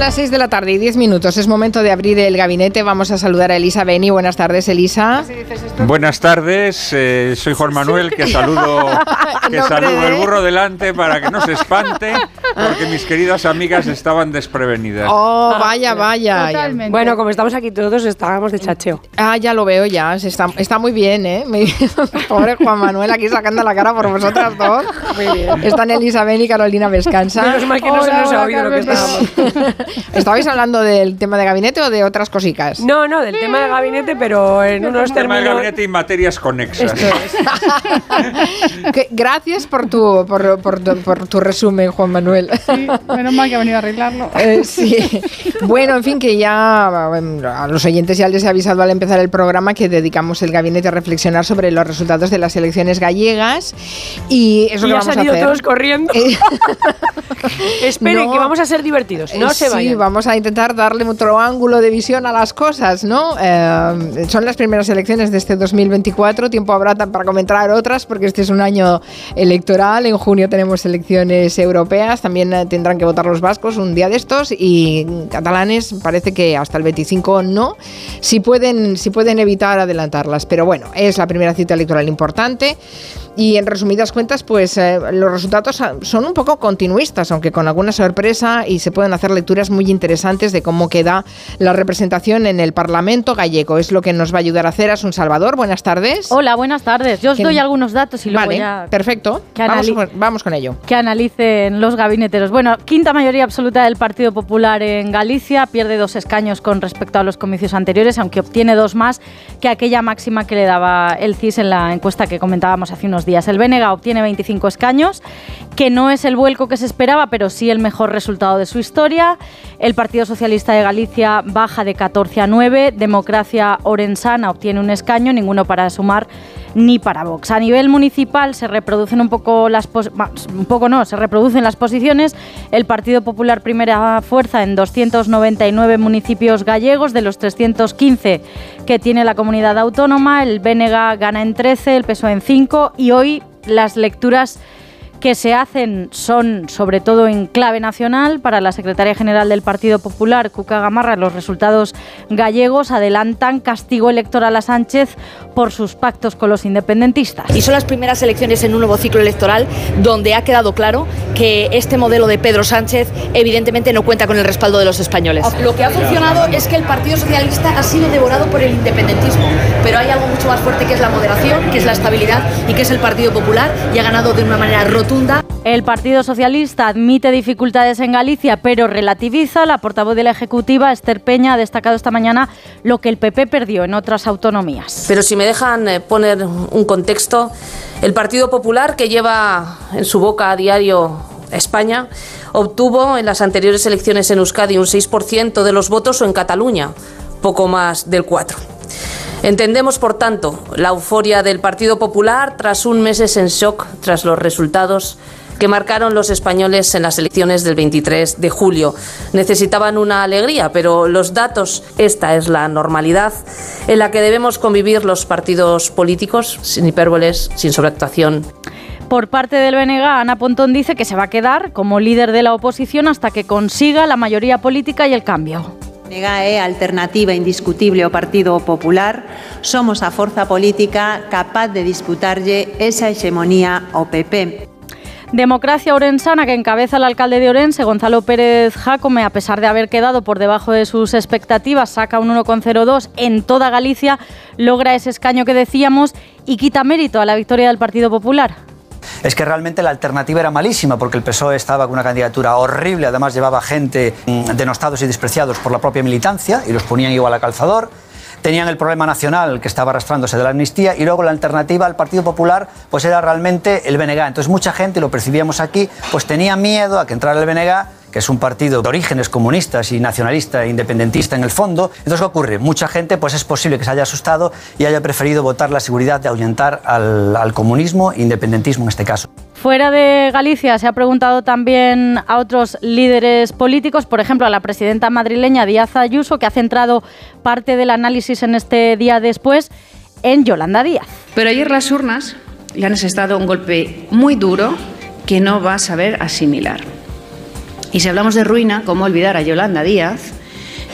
las 6 de la tarde y 10 minutos. Es momento de abrir el gabinete. Vamos a saludar a Elisa Beni. Buenas tardes, Elisa. Buenas tardes. Eh, soy Juan Manuel, que saludo, que saludo el burro delante para que no se espante, porque mis queridas amigas estaban desprevenidas. Oh, vaya, vaya. Totalmente. Bueno, como estamos aquí todos, estábamos de chacheo. Ah, ya lo veo ya. Está, está muy bien, ¿eh? Pobre Juan Manuel aquí sacando la cara por vosotras dos. Muy bien. Están Elisa Beni y Carolina Vescanza. Menos mal que no se nos ha oído lo que estábamos. ¿Estabais hablando del tema de gabinete o de otras cositas? No, no, del tema de gabinete, pero en unos Tema de términos... gabinete y materias conexas. Esto es. Que- gracias por tu, por, por tu- por tu resumen, Juan Manuel. Sí, menos mal que ha venido a arreglarlo. Eh, sí. Bueno, en fin, que ya bueno, a los oyentes ya les he avisado al empezar el programa que dedicamos el gabinete a reflexionar sobre los resultados de las elecciones gallegas y eso Y que vamos a hacer. todos corriendo. Eh, Esperen, No. que vamos a ser divertidos. No Eh, se sí, vayan. vamos a intentar darle otro ángulo de visión a las cosas, ¿no? Eh, son las primeras elecciones de este 2024, tiempo habrá para comentar otras porque este es un año electoral, en junio tenemos elecciones europeas, también eh, tendrán que votar los vascos un día de estos y catalanes parece que hasta el 25 no, si pueden, si pueden evitar adelantarlas, pero bueno, es la primera cita electoral importante. Y en resumidas cuentas, pues eh, los resultados son un poco continuistas, aunque con alguna sorpresa, y se pueden hacer lecturas muy interesantes de cómo queda la representación en el Parlamento gallego. Es lo que nos va a ayudar a hacer Asun Salvador. Buenas tardes. Hola, buenas tardes. Yo os ¿Quién- doy algunos datos y luego vale, ya perfecto. Vamos, vamos con ello. que analicen los gabineteros. Bueno, quinta mayoría absoluta del Partido Popular en Galicia, pierde dos escaños con respecto a los comicios anteriores, aunque obtiene dos más que aquella máxima que le daba el CIS en la encuesta que comentábamos hace unos días. El BNG obtiene 25 escaños, que no es el vuelco que se esperaba, pero sí el mejor resultado de su historia. El Partido Socialista de Galicia baja de 14 a 9, Democracia Orensana obtiene un escaño, ninguno para sumar ni para Vox. A nivel municipal se reproducen un poco las un poco no, se reproducen las posiciones. El Partido Popular primera fuerza en 299 municipios gallegos de los 315 que tiene la comunidad autónoma, el BNG gana en 13, el PSOE en 5 y hoy las lecturas que se hacen son sobre todo en clave nacional. Para la secretaria general del Partido Popular, Cuca Gamarra, los resultados gallegos adelantan castigo electoral a Sánchez por sus pactos con los independentistas. Y son las primeras elecciones en un nuevo ciclo electoral donde ha quedado claro que este modelo de Pedro Sánchez evidentemente no cuenta con el respaldo de los españoles. Lo que ha funcionado es que el Partido Socialista ha sido devorado por el independentismo, pero hay algo mucho más fuerte que es la moderación, que es la estabilidad y que es el Partido Popular y ha ganado de una manera El Partido Socialista admite dificultades en Galicia, pero relativiza. La portavoz de la Ejecutiva, Esther Peña, ha destacado esta mañana lo que el PP perdió en otras autonomías. Pero si me dejan eh, poner un contexto, el Partido Popular, que lleva en su boca a diario España, obtuvo en las anteriores elecciones en Euskadi un 6% de los votos o en Cataluña poco más del 4%. Entendemos, por tanto, la euforia del Partido Popular tras un meses en shock tras los resultados que marcaron los españoles en las elecciones del 23 de julio. Necesitaban una alegría, pero los datos, esta es la normalidad en la que debemos convivir los partidos políticos, sin hipérboles, sin sobreactuación. Por parte del BNG, Ana Pontón dice que se va a quedar como líder de la oposición hasta que consiga la mayoría política y el cambio. Nega é a alternativa indiscutible ao Partido Popular, somos a forza política capaz de disputarlle esa hexemonía ao. Democracia Orensana, que encabeza el alcalde de Orense, Gonzalo Pérez Jacome, a pesar de haber quedado por debajo de sus expectativas, saca un 1,02 en toda Galicia, logra ese escaño que decíamos y quita mérito a la victoria del Partido Popular. Es que realmente la alternativa era malísima porque el PSOE estaba con una candidatura horrible, además llevaba gente mm, denostados y despreciados por la propia militancia y los ponían igual a calzador. Tenían el problema nacional que estaba arrastrándose de la amnistía y luego la alternativa al Partido Popular pues era realmente el BNG. Entonces mucha gente, lo percibíamos aquí, pues tenía miedo a que entrara el BNG que es un partido de orígenes comunistas y nacionalista e independentista en el fondo. Entonces, ¿qué ocurre? Mucha gente, pues es posible que se haya asustado y haya preferido votar la seguridad de ahuyentar al, al comunismo e independentismo en este caso. Fuera de Galicia se ha preguntado también a otros líderes políticos, por ejemplo a la presidenta madrileña Díaz Ayuso, que ha centrado parte del análisis en este día después en Yolanda Díaz. Pero ayer las urnas le han asestado un golpe muy duro que no va a saber asimilar. Y si hablamos de ruina, ¿cómo olvidar a Yolanda Díaz,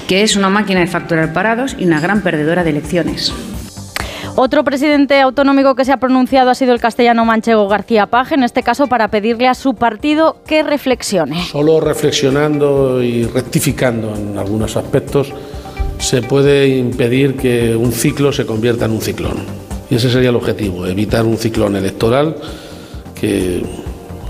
que es una máquina de facturar parados y una gran perdedora de elecciones? Otro presidente autonómico que se ha pronunciado ha sido el castellano manchego García Paje, en este caso para pedirle a su partido que reflexione. Solo reflexionando y rectificando en algunos aspectos se puede impedir que un ciclo se convierta en un ciclón. Y ese sería el objetivo, evitar un ciclón electoral que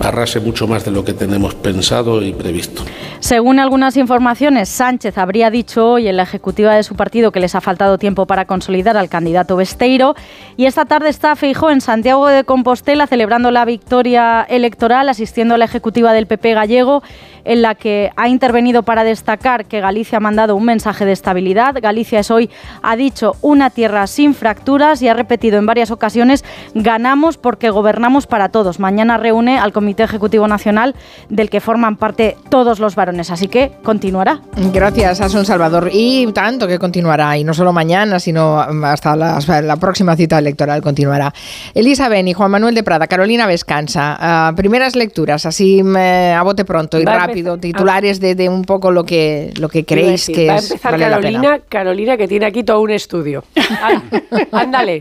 arrase mucho más de lo que tenemos pensado y previsto. Según algunas informaciones, Sánchez habría dicho hoy en la ejecutiva de su partido que les ha faltado tiempo para consolidar al candidato Besteiro y esta tarde está Feijó en Santiago de Compostela celebrando la victoria electoral, asistiendo a la ejecutiva del PP gallego en la que ha intervenido para destacar que Galicia ha mandado un mensaje de estabilidad. Galicia es hoy, ha dicho, una tierra sin fracturas y ha repetido en varias ocasiones, ganamos porque gobernamos para todos. Mañana reúne al Comité Ejecutivo Nacional del que forman parte todos los varones, así que continuará. Gracias, Asun Salvador. Y tanto que continuará, y no solo mañana, sino hasta la, la próxima cita electoral continuará. Elisa Beni, Juan Manuel de Prada, Carolina Vescansa, uh, primeras lecturas, así me, a bote pronto y Va a rápido titulares de, de, un poco lo que, lo que creéis que Va a es empezar vale Carolina. Carolina, que tiene aquí todo un estudio. Ándale.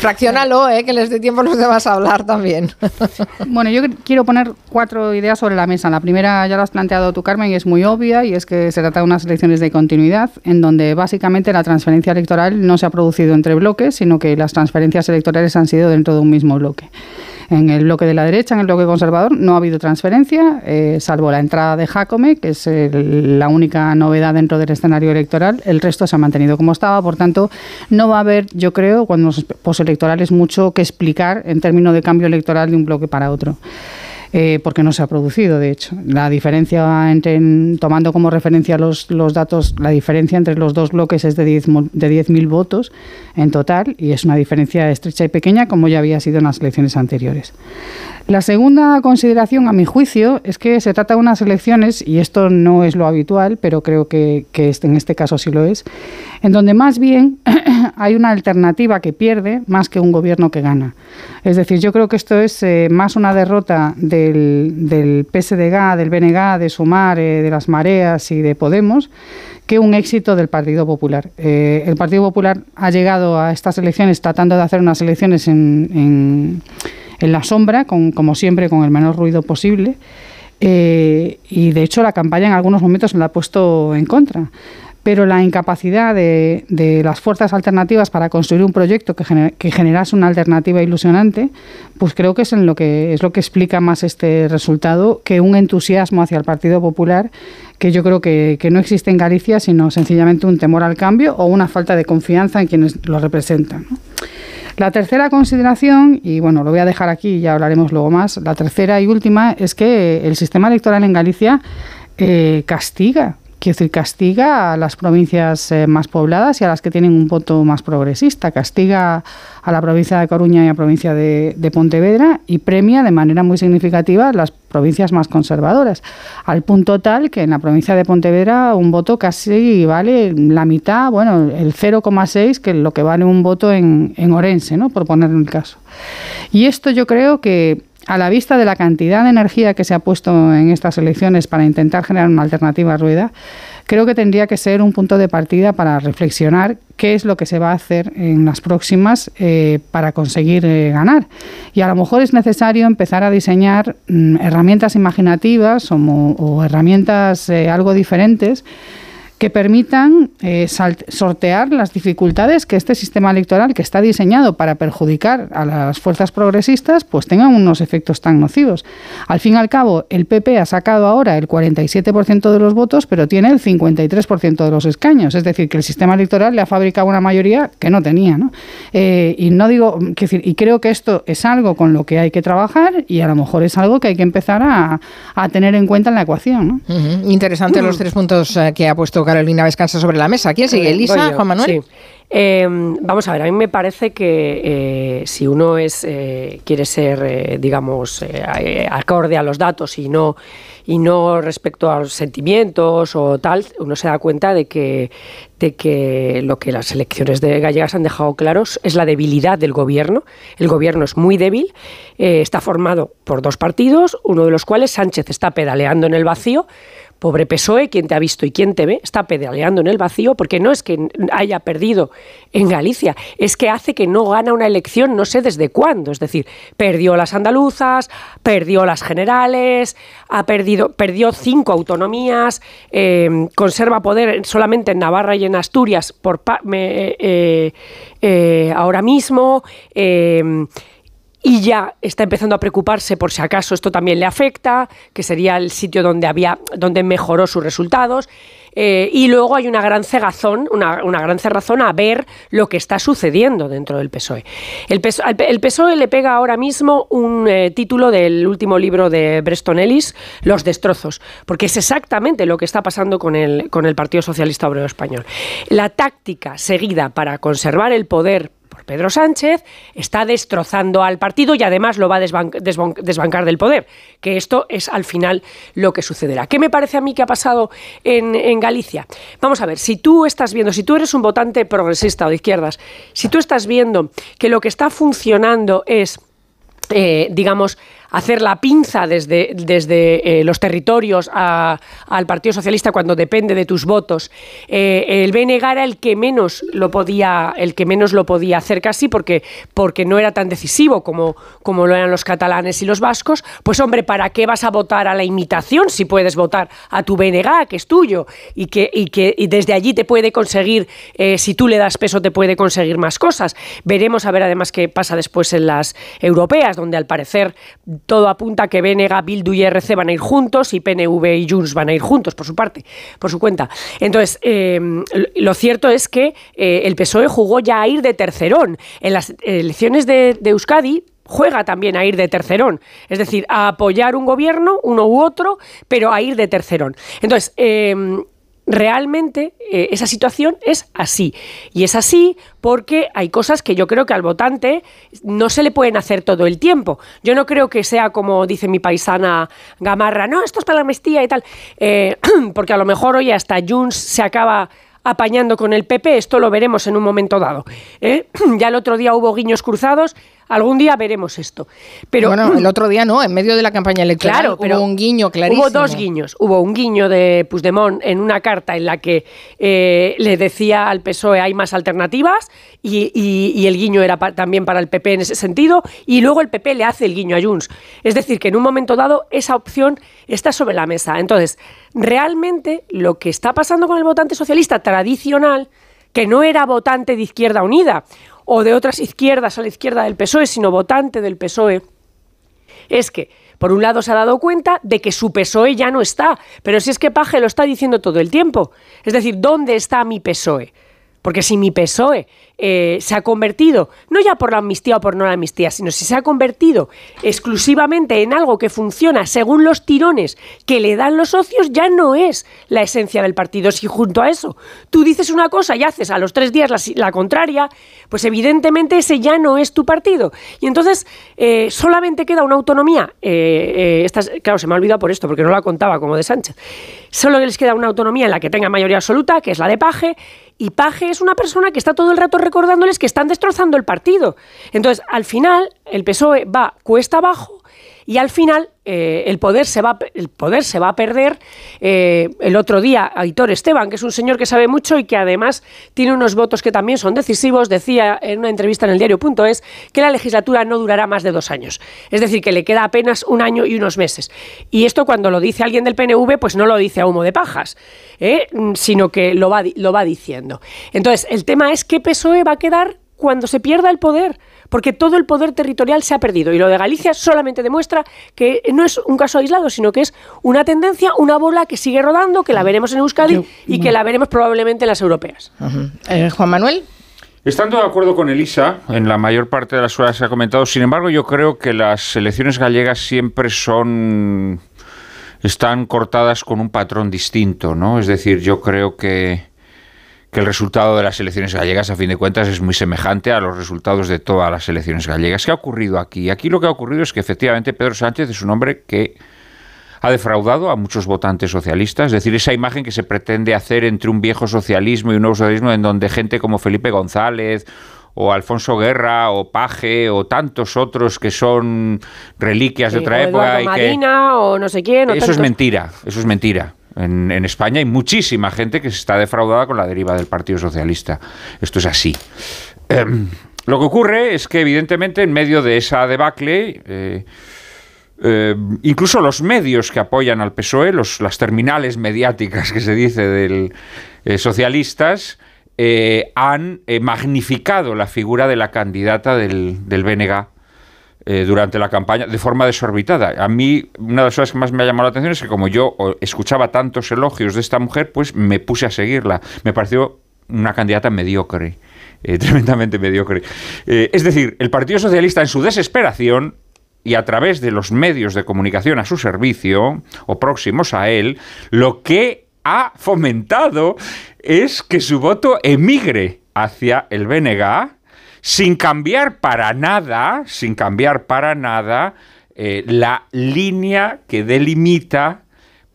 Fraccionalo, eh, que les dé tiempo a los demás a hablar también. Bueno, yo quiero poner cuatro ideas sobre la mesa. La primera ya lo has planteado tú, Carmen, y es muy obvia, y es que se trata de unas elecciones de continuidad, en donde básicamente la transferencia electoral no se ha producido entre bloques, sino que las transferencias electorales han sido dentro de un mismo bloque. En el bloque de la derecha, en el bloque conservador, no ha habido transferencia, eh, salvo la entrada de Jacome, que es el- la única novedad dentro del escenario electoral. El resto se ha mantenido como estaba, por tanto, no va a haber, yo creo, cuando los postelectorales mucho que explicar en términos de cambio electoral de un bloque para otro. Eh, porque no se ha producido, de hecho. La diferencia entre, en- tomando como referencia los, los datos, la diferencia entre los dos bloques es de 10 mo- de 10.000 votos en total y es una diferencia estrecha y pequeña como ya había sido en las elecciones anteriores. La segunda consideración, a mi juicio, es que se trata de unas elecciones, y esto no es lo habitual, pero creo que, que en este caso sí lo es, en donde más bien hay una alternativa que pierde más que un gobierno que gana. Es decir, yo creo que esto es eh, más una derrota del, del del BNG, de Sumar, eh, de las Mareas y de Podemos, que un éxito del Partido Popular. Eh, el Partido Popular ha llegado a estas elecciones tratando de hacer unas elecciones en, la sombra, como siempre, con el menor ruido posible. Y de hecho la campaña en algunos momentos la ha puesto en contra. Pero la incapacidad de, las fuerzas alternativas para construir un proyecto que, gener- generase una alternativa ilusionante, pues creo que es en lo que es lo que explica más este resultado que un entusiasmo hacia el Partido Popular que yo creo que, no existe en Galicia, sino sencillamente un temor al cambio o una falta de confianza en quienes lo representan. La tercera consideración, y bueno, lo voy a dejar aquí y ya hablaremos luego más, la tercera y última es que el sistema electoral en Galicia eh, castiga, quiero decir, castiga a las provincias eh, más pobladas y a las que tienen un voto más progresista, castiga a la provincia de Coruña y a la provincia de, Pontevedra y premia de manera muy significativa las provincias más conservadoras, al punto tal que en la provincia de Pontevedra un voto casi vale la mitad, bueno, el 0,6 que lo que vale un voto en, en Orense, ¿no? por poner el caso. Y esto yo creo que a la vista de la cantidad de energía que se ha puesto en estas elecciones para intentar generar una alternativa Rueda, creo que tendría que ser un punto de partida para reflexionar qué es lo que se va a hacer en las próximas eh, para conseguir eh, ganar. Y a lo mejor es necesario empezar a diseñar mm, herramientas imaginativas o herramientas eh, algo diferentes que permitan eh, sortear las dificultades que este sistema electoral, que está diseñado para perjudicar a las fuerzas progresistas, pues tengan unos efectos tan nocivos. Al fin y al cabo, el PP ha sacado ahora el 47% de los votos, pero tiene el 53% de los escaños. Es decir, que el sistema electoral le ha fabricado una mayoría que no tenía. ¿no? Eh, y no digo, quiero decir, y creo que esto es algo con lo que hay que trabajar y a lo mejor es algo que hay que empezar a, a tener en cuenta en la ecuación. ¿no? Ujú. Interesante los tres puntos eh, que ha puesto Carolina Vescansa sobre la mesa. ¿Quién sigue? ¿Elisa? ¿Juan Manuel? sí. Eh, vamos a ver, a mí me parece que eh, si uno es eh, quiere ser, digamos, acorde a los datos y no y no respecto a los sentimientos o tal, uno se da cuenta de que, de que lo que las elecciones de gallegas han dejado claros es la debilidad del gobierno. El gobierno es muy débil, está formado por dos partidos, uno de los cuales Sánchez está pedaleando en el vacío, Pobre PSOE, quien te ha visto y quien te ve, está pedaleando en el vacío porque no es que haya perdido en Galicia, es que hace que no gana una elección no sé desde cuándo. Es decir, perdió las andaluzas, perdió las generales, ha perdido, perdió cinco autonomías, eh, conserva poder solamente en Navarra y en Asturias por eh, eh, ahora mismo y ya está empezando a preocuparse por si acaso esto también le afecta, que sería el sitio donde había, donde mejoró sus resultados. Eh, y luego hay una gran cegazón, una, gran cerrazón a ver lo que está sucediendo dentro del PSOE. El, PSOE, e le pega ahora mismo un eh, título del último libro de Breston Ellis, Los destrozos, porque es exactamente lo que está pasando con el, con el Partido Socialista Obrero Español. La táctica seguida para conservar el poder Pedro Sánchez está destrozando al partido y además lo va a desbancar del poder, que esto es al final lo que sucederá. ¿Qué me parece a mí que ha pasado en, Galicia? Vamos a ver, si tú estás viendo, si tú eres un votante progresista o de izquierdas, si tú estás viendo que lo que está funcionando es eh, digamos, hacer la pinza desde, desde eh, los territorios al Partido Socialista cuando depende de tus votos. Eh, el BNG era el que menos lo podía, el que menos lo podía hacer casi porque, porque no era tan decisivo como, como lo eran los catalanes y los vascos. Pues hombre, ¿para qué vas a votar a la imitación si puedes votar a tu BNG, que es tuyo, y que, y que desde allí te puede conseguir, si tú le das peso, te puede conseguir más cosas? Veremos a ver además qué pasa después en las europeas donde al parecer todo apunta a que Benega, Bildu y RC van a ir juntos y PNV y Junts van a ir juntos por su parte, por su cuenta. Entonces, em, lo cierto es que eh, el PSOE jugó ya a ir de tercerón. En las elecciones de, de Euskadi, juega también a ir de tercerón, es decir, a apoyar un gobierno, uno u otro, pero a ir de tercerón. Entonces, eh, realmente eh, esa situación es así. Y es así porque hay cosas que yo creo que al votante no se le pueden hacer todo el tiempo. Yo no creo que sea como dice mi paisana Gamarra, no, esto es para la amnistía y tal, eh, porque a lo mejor hoy hasta Junts se acaba apañando con el PP, esto lo veremos en un momento dado. ¿eh? Ya el otro día hubo guiños cruzados Algún día veremos esto. Pero, bueno, el otro día no, en medio de la campaña electoral claro, pero hubo un guiño clarísimo. Hubo dos guiños. Hubo un guiño de Puigdemont en una carta en la que eh, le decía al PSOE hay más alternativas y, el guiño era también para el PP en ese sentido y luego el PP le hace el guiño a Junts. Es decir, que en un momento dado esa opción está sobre la mesa. Entonces, realmente lo que está pasando con el votante socialista tradicional que no era votante de Izquierda Unida o de otras izquierdas a la izquierda del PSOE, sino votante del PSOE, es que, por un lado, se ha dado cuenta de que su PSOE ya no está, pero si es que Paje lo está diciendo todo el tiempo. Es decir, ¿dónde está mi PSOE? Porque si mi PSOE eh, se ha convertido, no ya por la amnistía o por no la amnistía, sino si se ha convertido exclusivamente en algo que funciona según los tirones que le dan los socios, ya no es la esencia del partido. Si junto a eso tú dices una cosa y haces a los tres días la, contraria, pues evidentemente ese ya no es tu partido. Y entonces eh, solamente queda una autonomía. Eh, claro, se me ha olvidado por esto, porque no la contaba como de Sánchez. Solo les queda una autonomía en la que tenga mayoría absoluta, que es la de Paje, y Paje es una persona que está todo el rato recordándoles que están destrozando el partido. Entonces, al final, el PSOE va cuesta abajo y al final eh, el, poder se va, el poder se va a perder. Eh, el otro día, Aitor Esteban, que es un señor que sabe mucho y que además tiene unos votos que también son decisivos, decía en una entrevista en el diario.es que la legislatura no durará más de dos años. Es decir, que le queda apenas un año y unos meses. Y esto cuando lo dice alguien del PNV, pues no lo dice a humo de pajas, ¿eh? sino que lo va, lo va diciendo. Entonces, el tema es qué PSOE va a quedar cuando se pierda el poder porque todo el poder territorial se ha perdido. Y lo de Galicia solamente demuestra que no es un caso aislado, sino que es una tendencia, una bola que sigue rodando, que la veremos en Euskadi y que la veremos probablemente en las europeas. Eh, Juan Manuel. Estando de acuerdo con Elisa, en la mayor parte de las horas que ha comentado, sin embargo, yo creo que las elecciones gallegas siempre son. están cortadas con un patrón distinto, ¿no? Es decir, yo creo que que el resultado de las elecciones gallegas, a fin de cuentas, es muy semejante a los resultados de todas las elecciones gallegas. ¿Qué ha ocurrido aquí? Aquí lo que ha ocurrido es que efectivamente Pedro Sánchez es un hombre que ha defraudado a muchos votantes socialistas, es decir, esa imagen que se pretende hacer entre un viejo socialismo y un nuevo socialismo en donde gente como Felipe González o Alfonso Guerra o Paje o tantos otros que son reliquias de otra época y Marina, o no sé quién. eso es mentira, eso es mentira. En, España hay muchísima gente que se está defraudada con la deriva del Partido Socialista. Esto es así. Em, lo que ocurre es que, evidentemente, en medio de esa debacle, eh, eh, incluso los medios que apoyan al PSOE, los, las terminales mediáticas que se dice del eh, socialistas, han magnificado la figura de la candidata del, del eh, durante la campaña de forma desorbitada. A mí, una de las cosas que más me ha llamado la atención es que como yo escuchaba tantos elogios de esta mujer, pues me puse a seguirla. Me pareció una candidata mediocre, eh, tremendamente mediocre. Eh, es decir, el Partido Socialista en su desesperación y a través de los medios de comunicación a su servicio o próximos a él, lo que ha fomentado es que su voto emigre hacia el BNG sin cambiar para nada, sin cambiar para nada eh, la línea que delimita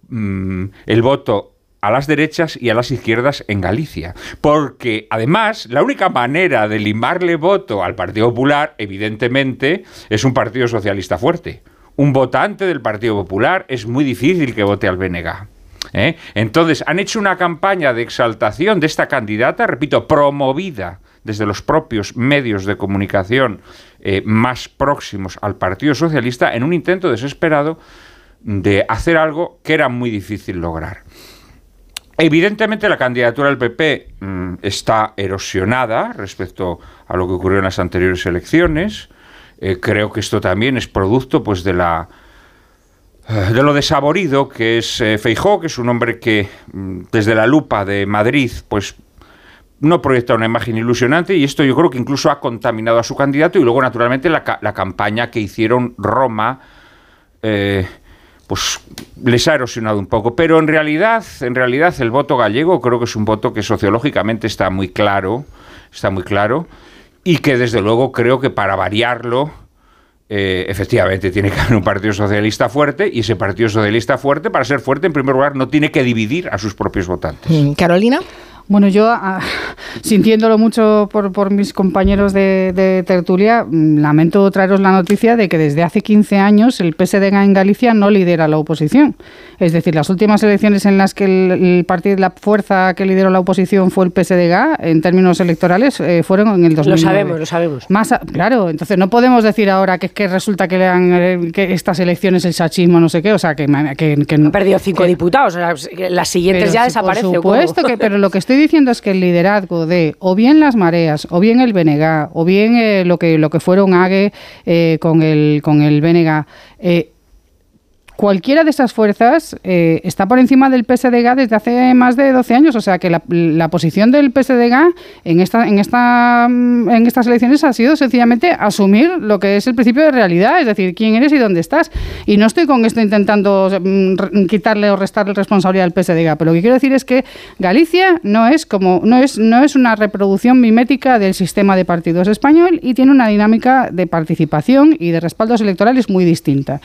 mm, el voto a las derechas y a las izquierdas en Galicia. Porque además, la única manera de limarle voto al Partido Popular, evidentemente, es un Partido Socialista fuerte. Un votante del Partido Popular es muy difícil que vote al BNG. ¿eh? Entonces, han hecho una campaña de exaltación de esta candidata, repito, promovida desde los propios medios de comunicación eh, más próximos al Partido Socialista en un intento desesperado de hacer algo que era muy difícil lograr. Evidentemente la candidatura del PP mm, está erosionada respecto a lo que ocurrió en las anteriores elecciones. Eh, creo que esto también es producto pues de la eh, de lo desaborido que es Feijó, que es un hombre que mm, desde la lupa de Madrid pues no proyecta una imagen ilusionante y esto yo creo que incluso ha contaminado a su candidato y luego naturalmente la, campaña que hicieron Roma eh, pues les ha erosionado un poco pero en realidad en realidad el voto gallego creo que es un voto que sociológicamente está muy claro está muy claro y que desde luego creo que para variarlo eh, efectivamente tiene que haber un partido socialista fuerte y ese partido socialista fuerte, para ser fuerte, en primer lugar, no tiene que dividir a sus propios votantes. Mm, Carolina. Bueno, yo, ah, sintiéndolo mucho por, mis compañeros de, tertulia, mm, lamento traeros la noticia de que desde hace 15 años el PSDG en Galicia no lidera la oposición. Es decir, las últimas elecciones en las que el, partido, la fuerza que lideró la oposición fue el PSDG, en términos electorales, eh, fueron en el 2009. Lo sabemos, lo sabemos. Más claro, entonces no podemos decir ahora que es que resulta que, lean, eh, que estas elecciones el sachismo, no sé qué, o sea, que... que, que ha perdido cinco diputados, o sea, las siguientes ya desaparecen. Por supuesto, que, pero lo que estoy diciendo es que el liderazgo de o bien las mareas, o bien el BNG, o bien eh, lo que lo que fueron AGE eh, con el con el BNG, eh, cualquiera de esas fuerzas eh, está por encima del PSDG desde hace más de 12 años. O sea que la, posición del PSDG en, esta, en, esta, mm, en estas elecciones ha sido sencillamente asumir lo que es el principio de realidad, es decir, quién eres y dónde estás. Y no estoy con esto intentando mm, quitarle o restarle responsabilidad al PSDG, pero lo que quiero decir es que Galicia no es, como, no es, no es una reproducción mimética del sistema de partidos español y tiene una dinámica de participación y de respaldos electorales muy distinta.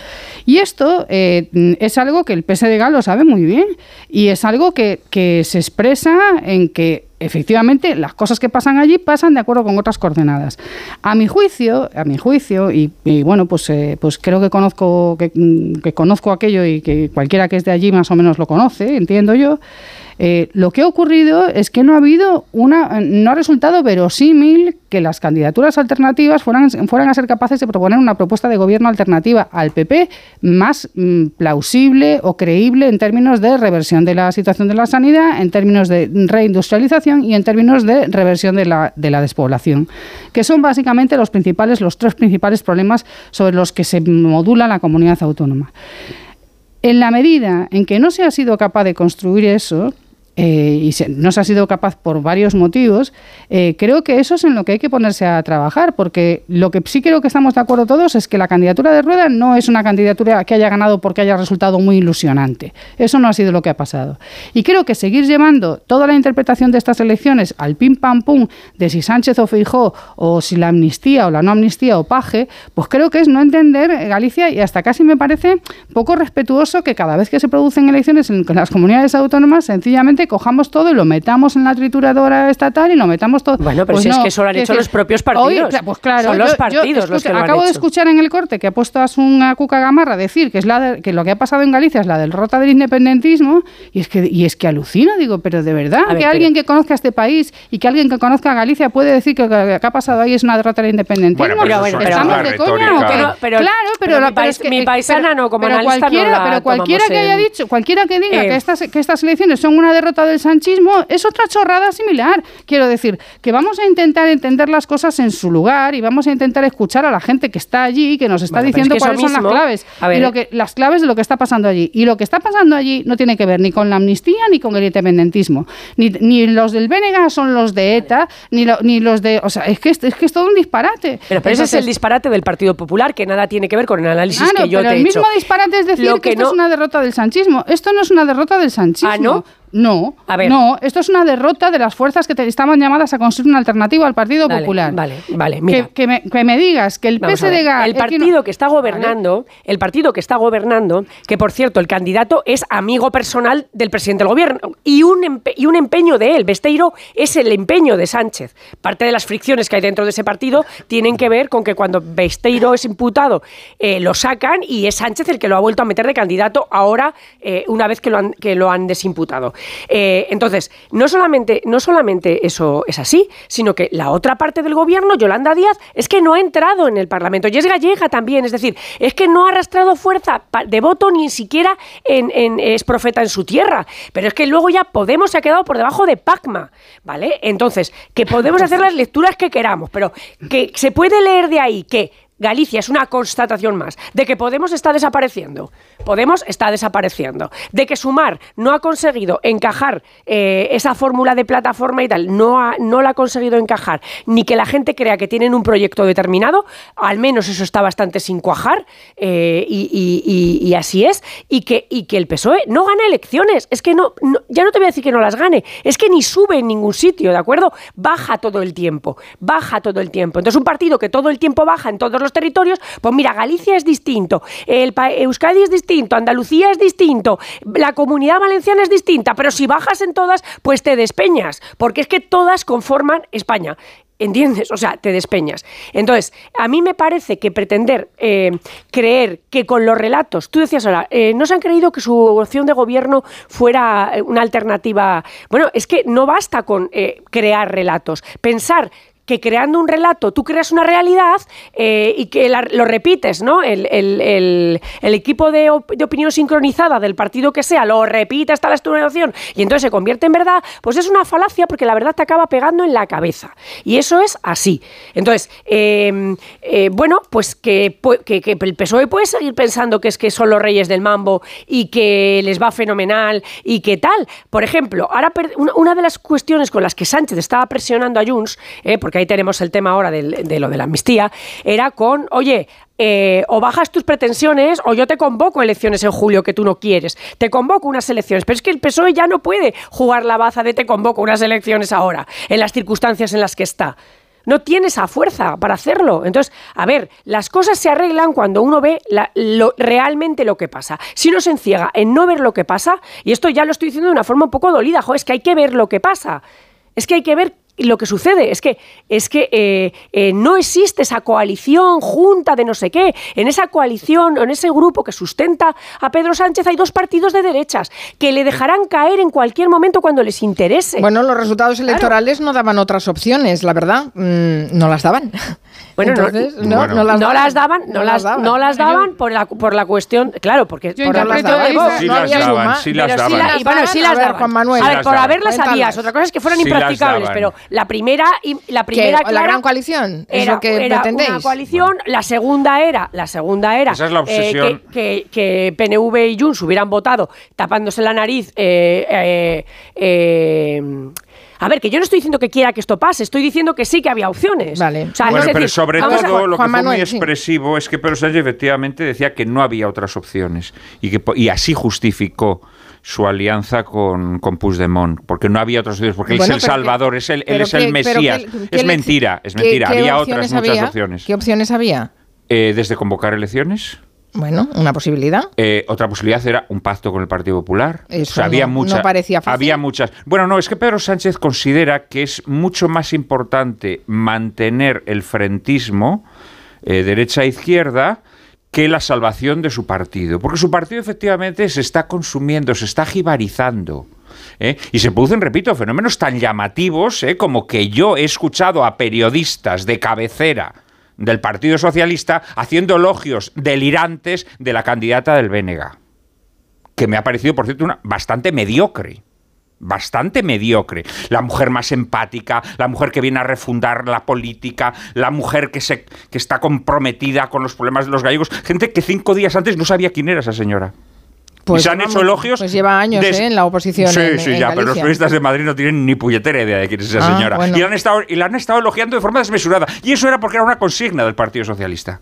Y esto. Eh, es algo que el PSDG lo sabe muy bien y es algo que, se expresa en que efectivamente las cosas que pasan allí pasan de acuerdo con otras coordenadas. A mi juicio, a mi juicio, y, bueno, pues, eh, pues creo que conozco, que, que, conozco aquello y que cualquiera que es de allí más o menos lo conoce, entiendo yo, eh, lo que ha ocurrido es que no ha habido una, no ha resultado verosímil que las candidaturas alternativas fueran, fueran a ser capaces de proponer una propuesta de gobierno alternativa al PP más mm, plausible o creíble en términos de reversión de la situación de la sanidad, en términos de reindustrialización y en términos de reversión de la, de la despoblación, que son básicamente los principales, los tres principales problemas sobre los que se modula la comunidad autónoma. En la medida en que no se ha sido capaz de construir eso, eh, y se- no se ha sido capaz por varios motivos, eh, creo que eso es en lo que hay que ponerse a trabajar, porque lo que sí creo que estamos de acuerdo todos es que la candidatura de Rueda no es una candidatura que haya ganado porque haya resultado muy ilusionante. Eso no ha sido lo que ha pasado. Y creo que seguir llevando toda la interpretación de estas elecciones al pim pam pum de si Sánchez o Feijó o si la amnistía o la no amnistía o paje, pues creo que es no entender eh, Galicia y hasta casi me parece poco respetuoso que cada vez que se producen elecciones en las comunidades autónomas sencillamente cojamos todo y lo metamos en la trituradora estatal y lo metamos todo. Bueno, pero si es que eso lo han hecho los propios partidos. pues claro, Son los yo- yo partidos los que lo han acabo de hecho. escuchar en el corte que ha puesto a una Cuca Gamarra decir que es la de- que lo que ha pasado en Galicia es la derrota del independentismo y es que y es que alucino, digo, pero de verdad A ver, que pero- alguien que conozca este país y que alguien que conozca a Galicia puede decir que lo que ha pasado ahí es una derrota del independentismo. Bueno, pero eso es ¿Estamos una de coña retórica. o qué? Pero- pero- claro, pero, mi pero pais- es que mi paisana no, como analista no cualquiera, la pero cualquiera que haya dicho, cualquiera que diga Eh, que estas que estas elecciones son una derrota del sanchismo es otra chorrada similar. Quiero decir que vamos a intentar entender las cosas en su lugar y vamos a intentar escuchar a la gente que está allí que nos está Bueno, diciendo es que eso cuáles son las claves a ver, y lo que las claves de lo que está pasando allí y lo que está pasando allí no tiene que ver ni con la amnistía ni con el independentismo ni, ni los del BNG son los de ETA ni, lo- ni los de o sea es que es, es que es todo un disparate Pero, pero ese es el disparate del Partido Popular, que nada tiene que ver con el análisis Claro, que yo pero te he el hecho. mismo disparate es decir Lo que, que esto es una derrota del sanchismo. Esto no es una derrota del sanchismo. ¿Ah, no? No, A ver. no, esto es una derrota de las fuerzas que te- estaban llamadas a construir una alternativa al Partido Vale, Popular. Vale, vale, mira. Que, que me, que me digas que el. PSDG... El que partido no- que está gobernando, el partido que está gobernando, que por cierto, el candidato es amigo personal del presidente del gobierno y un, empe- y un empeño de él. Besteiro es el empeño de Sánchez. Parte de las fricciones que hay dentro de ese partido tienen que ver con que cuando Besteiro es imputado, eh, lo sacan y es Sánchez el que lo ha vuelto a meter de candidato ahora, eh, una vez que lo han, que lo han desimputado. Eh, entonces, no solamente, no solamente eso es así, sino que la otra parte del gobierno, Yolanda Díaz, es que no ha entrado en el Parlamento y es gallega también, es decir, es que no ha arrastrado fuerza de voto ni siquiera en- es profeta en su tierra, pero es que luego ya Podemos se ha quedado por debajo de Pacma, ¿vale? Entonces, que podemos hacer las lecturas que queramos, pero que se puede leer de ahí que Galicia es una constatación más de que Podemos está desapareciendo. Podemos está desapareciendo. De que Sumar no ha conseguido encajar eh, esa fórmula de plataforma y tal, no, no la ha conseguido encajar, ni que la gente crea que tienen un proyecto determinado, al menos eso está bastante sin cuajar, eh, y, así es, y que, el PSOE no gana elecciones. Es que no, no- ya no te voy a decir que no las gane, es que ni sube en ningún sitio, ¿de acuerdo? Baja todo el tiempo, baja todo el tiempo. Entonces, un partido que todo el tiempo baja en todos los territorios, pues mira, Galicia es distinto, el Euskadi es distinto, Andalucía es distinto, la comunidad valenciana es distinta, pero si bajas en todas, pues te despeñas, porque es que todas conforman España. ¿Entiendes? O sea, te despeñas. Entonces, a mí me parece que pretender eh, creer que con los relatos, tú decías ahora, eh, no se han creído que su opción de gobierno fuera eh, una alternativa. Bueno, es que no basta con crear relatos. Pensar que creando un relato tú creas una realidad eh, y que la- lo repites, ¿no? El, el- el- equipo de, op- de opinión sincronizada del partido que sea lo repite hasta la estudiación y entonces se convierte en verdad, pues es una falacia porque la verdad te acaba pegando en la cabeza. Y eso es así. Entonces, eh, eh, bueno, pues que, que- que el PSOE puede seguir pensando que es que son los reyes del mambo y que les va fenomenal y que tal. Por ejemplo, ahora una, de las cuestiones con las que Sánchez estaba presionando a Junts, eh, porque ahí tenemos el tema ahora de lo de la amnistía, era con, oye, eh, o bajas tus pretensiones o yo te convoco elecciones en julio que tú no quieres. Te convoco unas elecciones. Pero es que el PSOE ya no puede jugar la baza de te convoco unas elecciones ahora, en las circunstancias en las que está. No tiene esa fuerza para hacerlo. Entonces, a ver, las cosas se arreglan cuando uno ve realmente lo que pasa. Si uno se enciega en no ver lo que pasa, y esto ya lo estoy diciendo de una forma un poco dolida, jo, es que hay que ver lo que pasa. Es que hay que ver lo que sucede. Es que, es que eh, eh, no existe esa coalición junta de no sé qué. En esa coalición, en ese grupo que sustenta a Pedro Sánchez, hay dos partidos de derechas que le dejarán caer en cualquier momento cuando les interese. Bueno, los resultados electorales no daban otras opciones, la verdad, mm, no las daban. Bueno, no- Entonces, no, no, no las no daban. las daban, no, No las, daban. no las daban por la por la cuestión, claro, porque Yo por la cuestión de. Vox. Sí no las daban, sí las daban. y bueno, sí A las ver, daban. Juan Manuel. A ver, por haberlas habías, otra cosa es que fueran Sí las impracticables, pero la primera y la primera ¿La gran coalición? ¿Es era, lo que era pretendéis? una coalición, la segunda era, la segunda era Esa es la eh, obsesión. que, que, que PNV y Junts hubieran votado tapándose la nariz eh, eh, eh, a ver, que yo no estoy diciendo que quiera que esto pase, estoy diciendo que sí que había opciones. Vale. O sea, bueno, es pero decir, sobre a- todo lo que Juan fue Manuel, muy sí. expresivo es que Pedro Sánchez efectivamente decía que no había otras opciones y, que, po- y así justificó su alianza con, con Puigdemont, porque no había otras opciones, porque Bueno, él es el que- Salvador, es el, él es el Mesías. es mentira, es ¿qué- mentira. qué había otras muchas había? opciones. ¿Qué opciones había? Eh, desde convocar elecciones. Bueno, una posibilidad. Eh, otra posibilidad era un pacto con el Partido Popular. Eso había no- mucha- no parecía fácil. Había muchas. Bueno, no, es que Pedro Sánchez considera que es mucho más importante mantener el frentismo eh, derecha-izquierda que la salvación de su partido. Porque su partido efectivamente se está consumiendo, se está jibarizando. ¿eh? Y se producen, repito, fenómenos tan llamativos ¿eh? como que yo he escuchado a periodistas de cabecera del Partido Socialista haciendo elogios delirantes de la candidata del Bénega, que me ha parecido, por cierto, una bastante mediocre. Bastante mediocre. La mujer más empática, la mujer que viene a refundar la política, la mujer que, se, que está comprometida con los problemas de los gallegos. Gente que cinco días antes no sabía quién era esa señora. Pues y se han vamos, hecho elogios. Pues lleva años ¿eh? en la oposición. Sí, en- sí, en ya, pero los periodistas de Madrid no tienen ni puñetera idea de quién es esa Ah, señora. bueno. Y, la han estado, y la han estado elogiando de forma desmesurada. Y eso era porque era una consigna del Partido Socialista.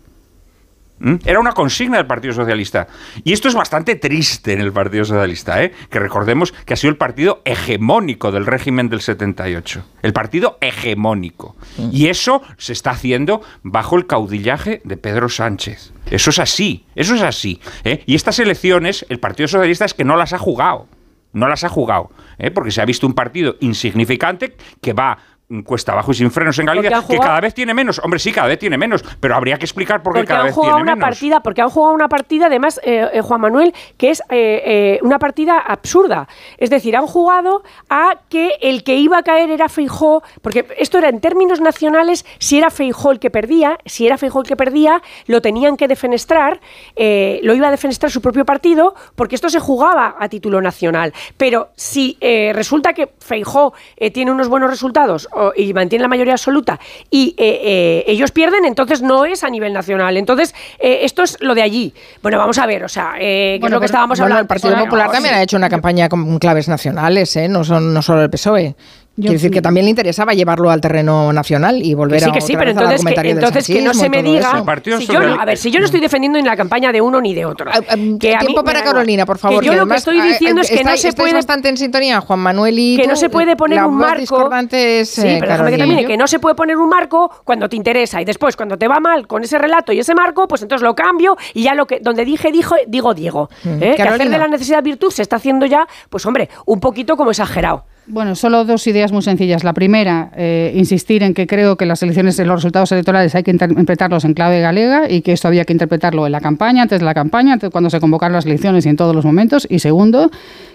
¿Mm? Era una consigna del Partido Socialista. Y esto es bastante triste en el Partido Socialista, ¿eh? que recordemos que ha sido el partido hegemónico del régimen del 78. El partido hegemónico. Y eso se está haciendo bajo el caudillaje de Pedro Sánchez. Eso es así, eso es así. ¿eh? Y estas elecciones, el Partido Socialista es que no las ha jugado. No las ha jugado, ¿eh? porque se ha visto un partido insignificante que va mm, cuesta abajo y sin frenos en Galicia, que cada vez tiene menos. Hombre, sí, cada vez tiene menos, pero habría que explicar por qué porque cada vez jugado tiene una menos. partida, porque han jugado una partida, además, eh, eh, Juan Manuel, que es eh, una partida absurda. Es decir, han jugado a que el que iba a caer era Feijó, porque esto era en términos nacionales, si era Feijó el que perdía, si era Feijó el que perdía, lo tenían que defenestrar, lo iba a defenestrar su propio partido, porque esto se jugaba a título nacional. Pero si resulta que Feijó tiene unos buenos resultados o- y mantiene la mayoría absoluta y eh, eh, ellos pierden, entonces no es a nivel nacional. Entonces, eh, esto es lo de allí. Bueno, vamos a ver, o sea, eh, que Bueno, es lo que estábamos bueno, hablando. El Partido. Popular también ha hecho una campaña con claves nacionales, ¿eh? no, son, no solo el PSOE. Quiero decir que también le interesaba llevarlo al terreno nacional y volver Que sí, a que sí, otra pero vez al entonces, que, entonces que no se me diga. si yo no- a ver, si yo no estoy defendiendo ni la campaña de uno ni de otro. Ah, ah, que a Tiempo para. Carolina, por favor. Que yo lo que estoy ah, diciendo ah, es que no se puede. bastante en sintonía, Juan Manuel y que tú, no se puede poner la un marco. es, sí, eh, pero déjame que termine, que no se puede poner un marco cuando te interesa y después cuando te va mal con ese relato y ese marco, pues entonces lo cambio y ya lo que donde dije dijo digo Diego. ¿eh? Que hacer de la necesidad virtud se está haciendo ya, pues hombre, un poquito como exagerado. Bueno, solo dos ideas muy sencillas. La primera, eh, insistir en que creo que las elecciones, los resultados electorales hay que interpretarlos en clave galega y que esto había que interpretarlo en la campaña, antes de la campaña, antes cuando se convocaron las elecciones y en todos los momentos. Y segundo,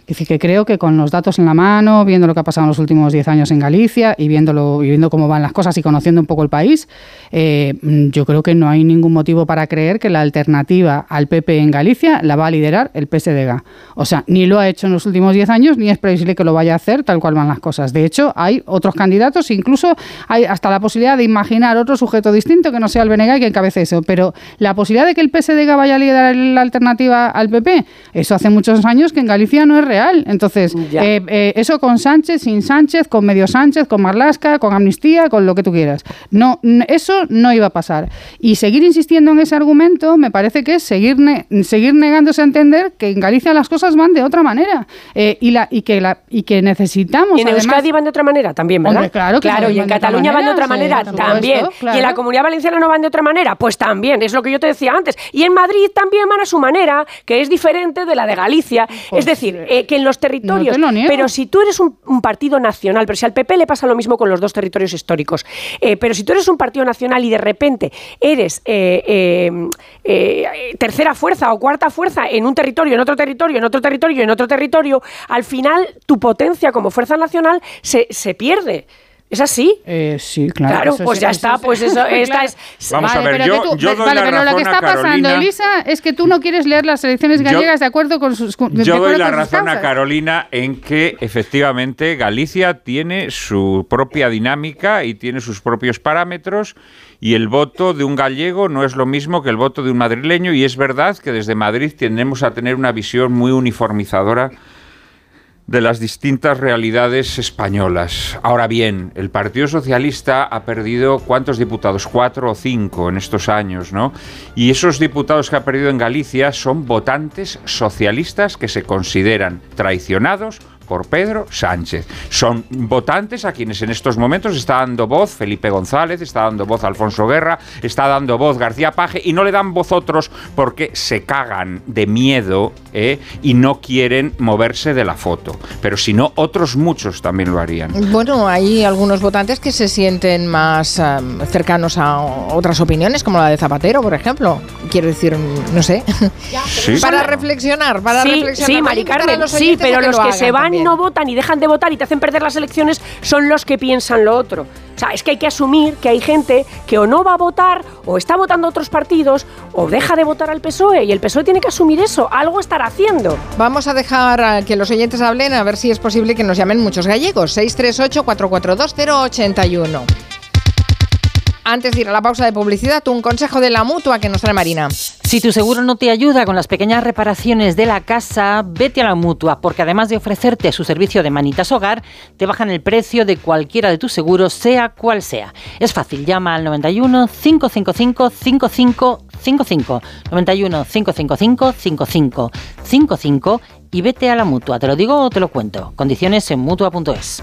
que, que creo que con los datos en la mano, viendo lo que ha pasado en los últimos 10 años en Galicia y, viéndolo, y viendo cómo van las cosas y conociendo un poco el país, eh, yo creo que no hay ningún motivo para creer que la alternativa al PP en Galicia la va a liderar el PSDG. O sea, ni lo ha hecho en los últimos 10 años, ni es previsible que lo vaya a hacer cual van las cosas. De hecho, hay otros candidatos, incluso hay hasta la posibilidad de imaginar otro sujeto distinto que no sea el BNG y que encabece eso. Pero la posibilidad de que el PSDG vaya a liderar la alternativa al PP, eso hace muchos años que en Galicia no es real. Entonces, eh, eh, eso con Sánchez, sin Sánchez, con medio Sánchez, con Marlasca, con amnistía, con lo que tú quieras. No, eso no iba a pasar. Y seguir insistiendo en ese argumento me parece que es seguir, ne- seguir negándose a entender que en Galicia las cosas van de otra manera eh, y, la, y, que la, y que necesitamos. Y en además- Euskadi van de otra manera también, ¿verdad? Hombre, claro que claro, y en Cataluña van de otra manera, sí, también. supuesto, Y en la claro. Comunidad Valenciana no van de otra manera, pues también, es lo que yo te decía antes. Y en Madrid también van a su manera, que es diferente de la de Galicia. es decir, eh, que en los territorios. te pero si tú eres un, un partido nacional, pero si al PP le pasa lo mismo con los dos territorios históricos, eh, pero si tú eres un partido nacional y de repente eres eh, eh, eh, tercera fuerza o cuarta fuerza en un territorio, en otro territorio, en otro territorio, en otro territorio, al final tu potencia como fuerza nacional se, se pierde. ¿Es así? Eh, sí, claro. Claro, eso pues es- ya eso está, es- pues eso, esta Claro. es... Vamos a ver, pero yo, que tú- yo doy vale, la pero lo razón que está a pasando, Carolina. Elisa, es que tú no quieres leer las elecciones Yo- gallegas de acuerdo con sus Yo doy la sus razón a causas. Carolina en que efectivamente Galicia tiene su propia dinámica y tiene sus propios parámetros y el voto de un gallego no es lo mismo que el voto de un madrileño y es verdad que desde Madrid tendemos a tener una visión muy uniformizadora de las distintas realidades españolas. Ahora bien, el Partido Socialista ha perdido cuántos diputados, cuatro o cinco en estos años, ¿no? Y esos diputados que ha perdido en Galicia son votantes socialistas que se consideran traicionados por Pedro Sánchez. Son votantes a quienes en estos momentos está dando voz Felipe González, está dando voz Alfonso Guerra, está dando voz García Paje y no le dan voz otros porque se cagan de miedo ¿eh? y no quieren moverse de la foto. Pero si no, otros muchos también lo harían. Bueno, hay algunos votantes que se sienten más am, cercanos a otras opiniones, como la de Zapatero, por ejemplo. Quiero decir, no sé. Sí. Para reflexionar, para sí, reflexionar. sí, Mari Carmen, sí, pero los lo que se van no votan y dejan de votar y te hacen perder las elecciones son los que piensan lo otro. O sea, es que hay que asumir que hay gente que o no va a votar, o está votando a otros partidos, o deja de votar al PSOE, y el PSOE tiene que asumir eso, algo estará haciendo. Vamos a dejar a que los oyentes hablen a ver si es posible que nos llamen muchos gallegos. 638-442-081. Antes de ir a la pausa de publicidad, un consejo de la mutua que nos trae Marina. Si tu seguro no te ayuda con las pequeñas reparaciones de la casa, vete a la mutua, porque además de ofrecerte su servicio de manitas hogar, te bajan el precio de cualquiera de tus seguros, sea cual sea. Es fácil, llama al 91 555 5555 91 555 5555 y vete a la mutua. ¿Te lo digo o te lo cuento? Condiciones en mutua.es.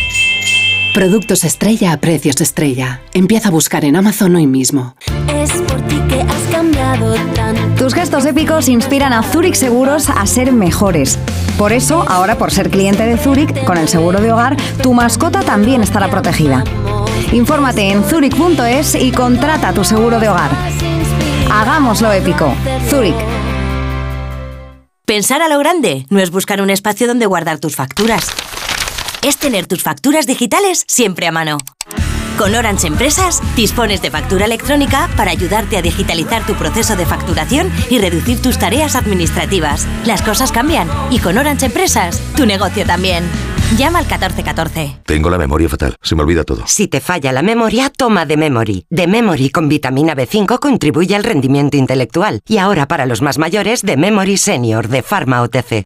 Productos estrella a precios estrella. Empieza a buscar en Amazon hoy mismo. Es por ti que has cambiado tanto. Tus gestos épicos inspiran a Zurich Seguros a ser mejores. Por eso, ahora por ser cliente de Zurich, con el seguro de hogar, tu mascota también estará protegida. Infórmate en zurich.es y contrata tu seguro de hogar. Hagámoslo épico. Zurich. Pensar a lo grande no es buscar un espacio donde guardar tus facturas. Es tener tus facturas digitales siempre a mano. Con Orange Empresas dispones de factura electrónica para ayudarte a digitalizar tu proceso de facturación y reducir tus tareas administrativas. Las cosas cambian y con Orange Empresas tu negocio también. Llama al 1414. Tengo la memoria fatal, se me olvida todo. Si te falla la memoria, toma de Memory. De Memory con vitamina B5 contribuye al rendimiento intelectual. Y ahora para los más mayores, de Memory Senior de Pharma OTC.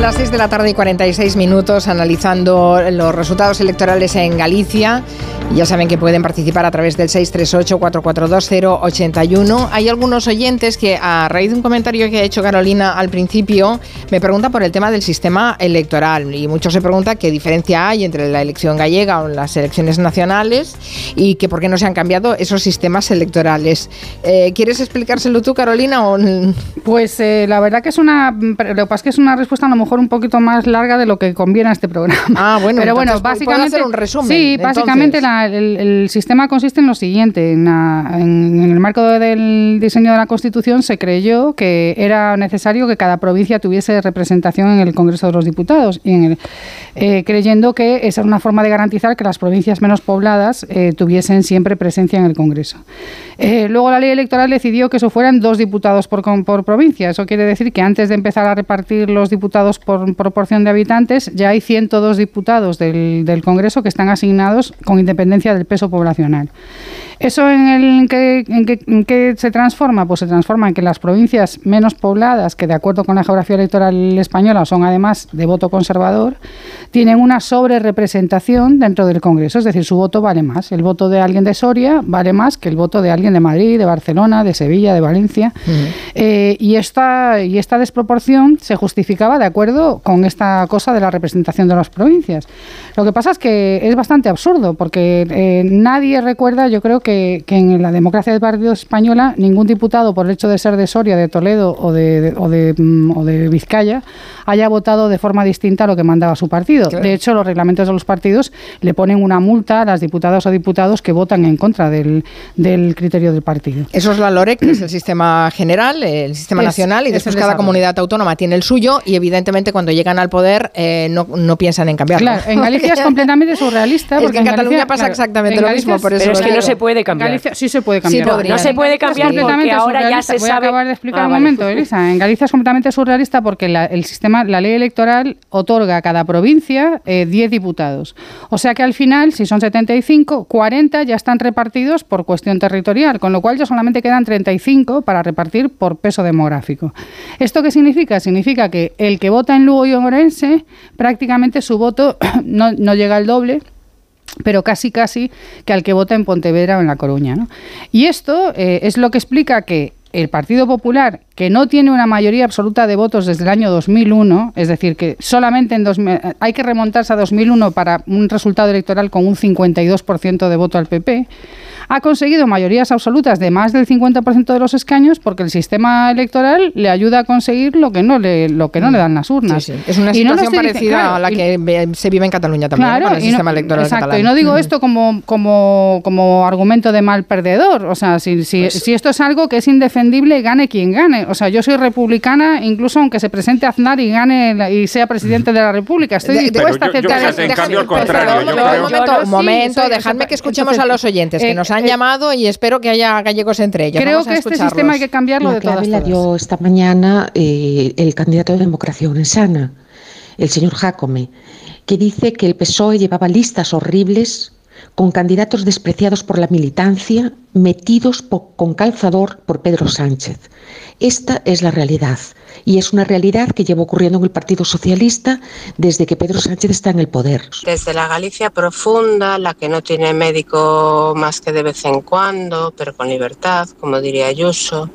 Las 6 de la tarde y 46 minutos analizando los resultados electorales en Galicia. Ya saben que pueden participar a través del 638-442-081. Hay algunos oyentes que, a raíz de un comentario que ha hecho Carolina al principio, me preguntan por el tema del sistema electoral. Y muchos se preguntan qué diferencia hay entre la elección gallega o las elecciones nacionales y que por qué no se han cambiado esos sistemas electorales. Eh, ¿Quieres explicárselo tú, Carolina? O... Pues eh, la verdad que es una. Lo que pasa es que es una respuesta a lo mejor un poquito más larga de lo que conviene a este programa. Ah, bueno, pero bueno, entonces, ¿puedo básicamente. hacer un resumen, Sí, básicamente la- el, el sistema consiste en lo siguiente: en, la- en- en el marco del diseño de la Constitución se creyó que era necesario que cada provincia tuviese representación en el Congreso de los Diputados, y en el- eh, creyendo que esa era una forma de garantizar que las provincias menos pobladas eh, tuviesen siempre presencia en el Congreso. Eh, luego la ley electoral decidió que eso fueran dos diputados por, provincia. Eso quiere decir que antes de empezar a repartir los diputados por proporción de habitantes, ya hay 102 diputados del, Congreso que están asignados con independencia del peso poblacional. ¿Eso en, el, en qué se transforma? Pues se transforma en que las provincias menos pobladas, que de acuerdo con la geografía electoral española son además de voto conservador, tienen una sobrerepresentación dentro del Congreso, es decir, su voto vale más. El voto de alguien de Soria vale más que el voto de alguien de Madrid, de Barcelona, de Sevilla, de Valencia. Eh, y, esta, y esta desproporción se justificaba de acuerdo con esta cosa de la representación de las provincias. Lo que pasa es que es bastante absurdo, porque eh, nadie recuerda, yo creo que, que en la democracia del Partido Española, ningún diputado, por el hecho de ser de Soria, de Toledo o de, de- o de, mm, o de Vizcaya, haya votado de forma distinta a lo que mandaba su partido. Claro. De hecho, los reglamentos de los partidos le ponen una multa a las diputadas o diputados que votan en contra del, del criterio del partido. Eso es la LOREC, que es el sistema general, el sistema Es- nacional, y es después cada comunidad autónoma tiene el suyo, y evidentemente cuando llegan al poder eh, no, no piensan en cambiarlo. Claro, en Galicia es completamente surrealista. Es porque que en Cataluña Galicia, pasa claro, exactamente en lo mismo, por eso Pero es que no se puede cambiar. Galicia sí se puede cambiar. Sí podría. No se puede cambiar porque completamente ahora ya se Voy sabe. a acabar de explicar Ah, un vale. momento, Elisa. En Galicia es completamente surrealista porque la, el sistema, la ley electoral otorga a cada provincia eh, 10 diputados. O sea que al final, si son 75, 40 ya están repartidos por cuestión territorial, con lo cual ya solamente quedan 35 para repartir por peso demográfico. ¿Esto qué significa? Significa que el que vota en Lugo y en Orense, prácticamente su voto no, no llega al doble pero casi casi que al que vota en Pontevedra o en La Coruña. ¿no? Y esto eh, es lo que explica que el Partido Popular, que no tiene una mayoría absoluta de votos desde el año 2001, es decir, que solamente en dos, hay que remontarse a 2001 para un resultado electoral con un 52% de voto al PP, ha conseguido mayorías absolutas de más del 50% de los escaños porque el sistema electoral le ayuda a conseguir lo que no le, lo que no le dan las urnas. Sí, sí. Es una no situación parecida diciendo- claro, a la que se vive en Cataluña también, ¿no? con el y no- sistema electoral exacto, catalán. y no digo esto como, como, como argumento de mal perdedor. O sea, si, si, Pues si esto es algo que es indefendible, gane quien gane. O sea, yo soy republicana, incluso aunque se presente Aznar y gane la- y sea presidente de la República. Estoy De- de- dispuesta Pero yo- yo, a aceptar en eso. cambio, al contrario, yo creo- un momento, un sí, momento, soy- dejadme que escuchemos entonces, a los oyentes que eh, nos han eh, llamado y espero que haya gallegos entre ellos. Creo Vamos a que este escucharlos. sistema hay que cambiarlo La de todas la dio esta mañana eh, el candidato de Democracia Sana, el señor Jacome, que dice que el PSOE llevaba listas horribles con candidatos despreciados por la militancia, metidos con calzador por Pedro Sánchez. Esta es la realidad y es una realidad que lleva ocurriendo en el Partido Socialista desde que Pedro Sánchez está en el poder. Desde la Galicia profunda, la que no tiene médico más que de vez en cuando, pero con libertad, como diría Ayuso,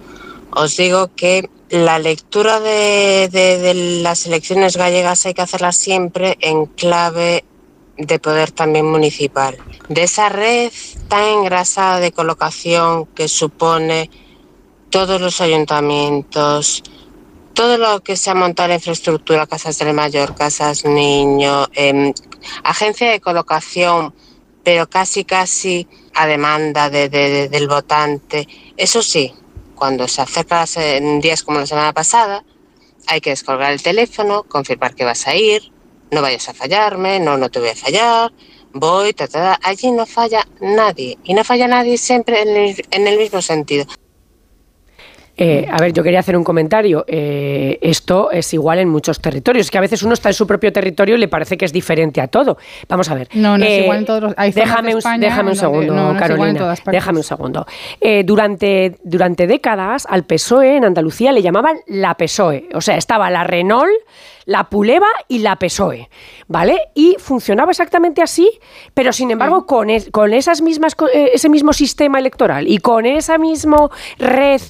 os digo que la lectura de, de- de las elecciones gallegas hay que hacerla siempre en clave de poder también municipal. De esa red tan engrasada de colocación que supone todos los ayuntamientos, todo lo que se ha montado la infraestructura, casas del mayor, casas niño, em, agencia de colocación, pero casi casi a demanda de- de- de- del votante. Eso sí, cuando se acerca eh, en días como la semana pasada, hay que descolgar el teléfono, confirmar que vas a ir, no vayas a fallarme, no, no te voy a fallar, voy, ta, ta, ta. allí no falla nadie, y no falla nadie siempre en el, en el mismo sentido. Eh, a ver, yo quería hacer un comentario. Eh, esto es igual en muchos territorios. Es que a veces uno está en su propio territorio y le parece que es diferente a todo. Vamos a ver. No, no es Eh, igual en todos los. Hay déjame, de un, España déjame un en donde- segundo, no, no es igual en Carolina. Déjame un segundo. Durante, durante décadas al PSOE en Andalucía le llamaban la PSOE. O sea, estaba la Renault, la Puleva y la PSOE. ¿Vale? Y funcionaba exactamente así, pero sin embargo con, es- con esas mismas, ese mismo sistema electoral y con esa misma red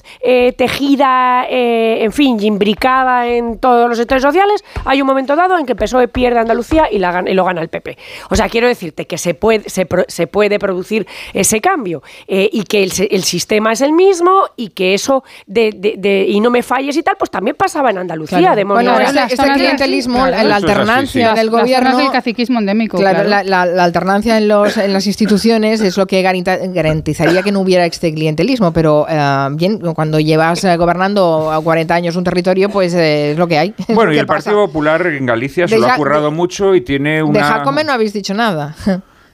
tejida, eh, en fin, imbricada en todos los sectores sociales, hay un momento dado en que PSOE pierde Andalucía y, la, y lo gana el PP. O sea, quiero decirte que se puede, se, pro- se puede producir ese cambio eh, y que el, el sistema es el mismo y que eso de, de- de- y no me falles y tal, pues también pasaba en Andalucía. Claro. de Bueno, este, este clientelismo, claro. la alternancia sí. en el Las- las gobierno... zonas del caciquismo endémico, Claro, claro. La, la- la alternancia en, los, en las instituciones es lo que garantizaría que no hubiera este clientelismo, pero eh, bien, cuando llevas eh, gobernando a 40 años un territorio, pues eh, es lo que hay. Bueno, y el pasa. Partido Popular en Galicia se De lo ha currado mucho y tiene De una... Jacome no habéis dicho nada.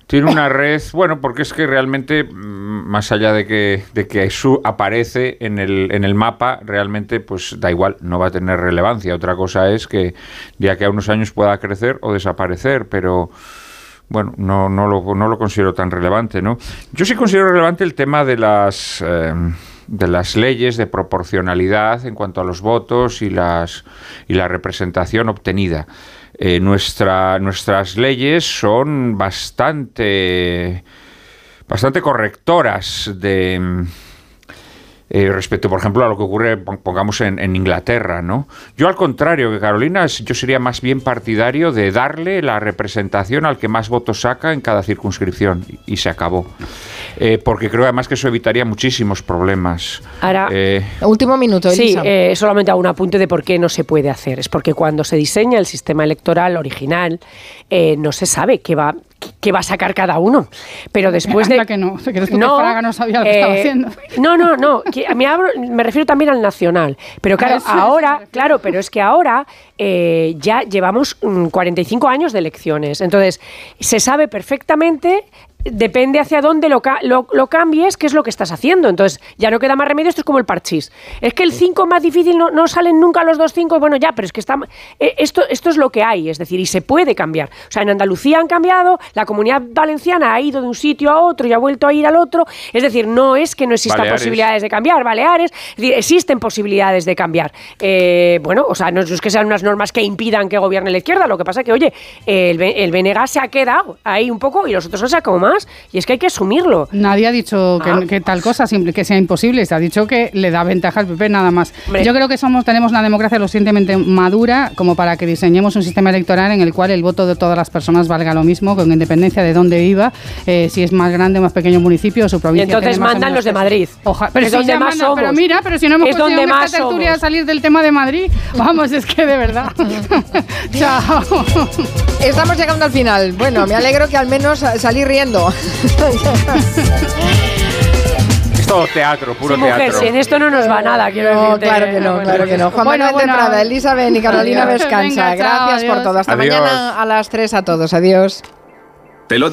Tiene una red, bueno, porque es que realmente, mm, más allá de que, de que su aparece en el, en el mapa, realmente pues da igual, no va a tener relevancia. Otra cosa es que de aquí a unos años pueda crecer o desaparecer, pero bueno, no, no, lo, no lo considero tan relevante, ¿no? Yo sí considero relevante el tema de las... eh, de las leyes de proporcionalidad en cuanto a los votos y las y la representación obtenida. Eh, nuestra, nuestras leyes son bastante bastante correctoras de eh, respecto, por ejemplo, a lo que ocurre, pon- pongamos, en, en Inglaterra, ¿no? Yo, al contrario que Carolina, yo sería más bien partidario de darle la representación al que más votos saca en cada circunscripción, y se acabó. Eh, porque creo además que eso evitaría muchísimos problemas. Ahora- Eh, Último minuto, Sí, eh, solamente hago un apunte de por qué no se puede hacer. Es porque cuando se diseña el sistema electoral original, eh, no se sabe qué va, qué va a sacar cada uno. Pero después de... Que no, ¿crees tú que Fraga no sabía lo que estaba haciendo? No, no, no. que me, abro- me refiero también al nacional. Pero A claro, eso ahora, claro, pero es que ahora eh, ya llevamos mm, 45 años de elecciones. Entonces, se sabe perfectamente depende hacia dónde lo, lo, lo cambies, qué es lo que estás haciendo. Entonces, ya no queda más remedio, esto es como el parchís. Es que el 5 es más difícil, no, no salen nunca los dos 5, bueno, ya, pero es que está, eh, esto, esto es lo que hay, es decir, y se puede cambiar. O sea, en Andalucía han cambiado, la comunidad valenciana ha ido de un sitio a otro y ha vuelto a ir al otro, es decir, no es que no existan Baleares. posibilidades de cambiar, Baleares, es decir, existen posibilidades de cambiar. Eh, bueno, o sea, no es que sean unas normas que impidan que gobierne la izquierda, lo que pasa que, oye, el, el BNG se ha quedado ahí un poco y los otros han sacado más, y es que hay que asumirlo. Nadie ha dicho que, Ah. que tal cosa, simple, que sea imposible. Se ha dicho que le da ventaja al PP nada más. Hombre. Yo creo que somos tenemos una democracia lo suficientemente madura como para que diseñemos un sistema electoral en el cual el voto de todas las personas valga lo mismo, con independencia de dónde viva, eh, si es más grande o más pequeño municipio o su Y provincia. entonces mandan menos los de. Madrid. Oja- pero, es si donde más mandan- somos. pero mira, pero si no hemos es donde conseguido en más esta tertulia somos. salir del tema de Madrid, vamos, es que de verdad. Chao. Estamos llegando al final. Bueno, me alegro que al menos salí riendo. es todo teatro, puro Sí, mujer, teatro. si en esto no nos va nada, quiero No, decirte. claro que no, claro que no. Juan Bueno, Manuel bueno. de Prada, Elisa Ben y Carolina. Vescanza. Gracias por adiós. todo. Hasta Adiós. mañana a las 3 a todos. Adiós.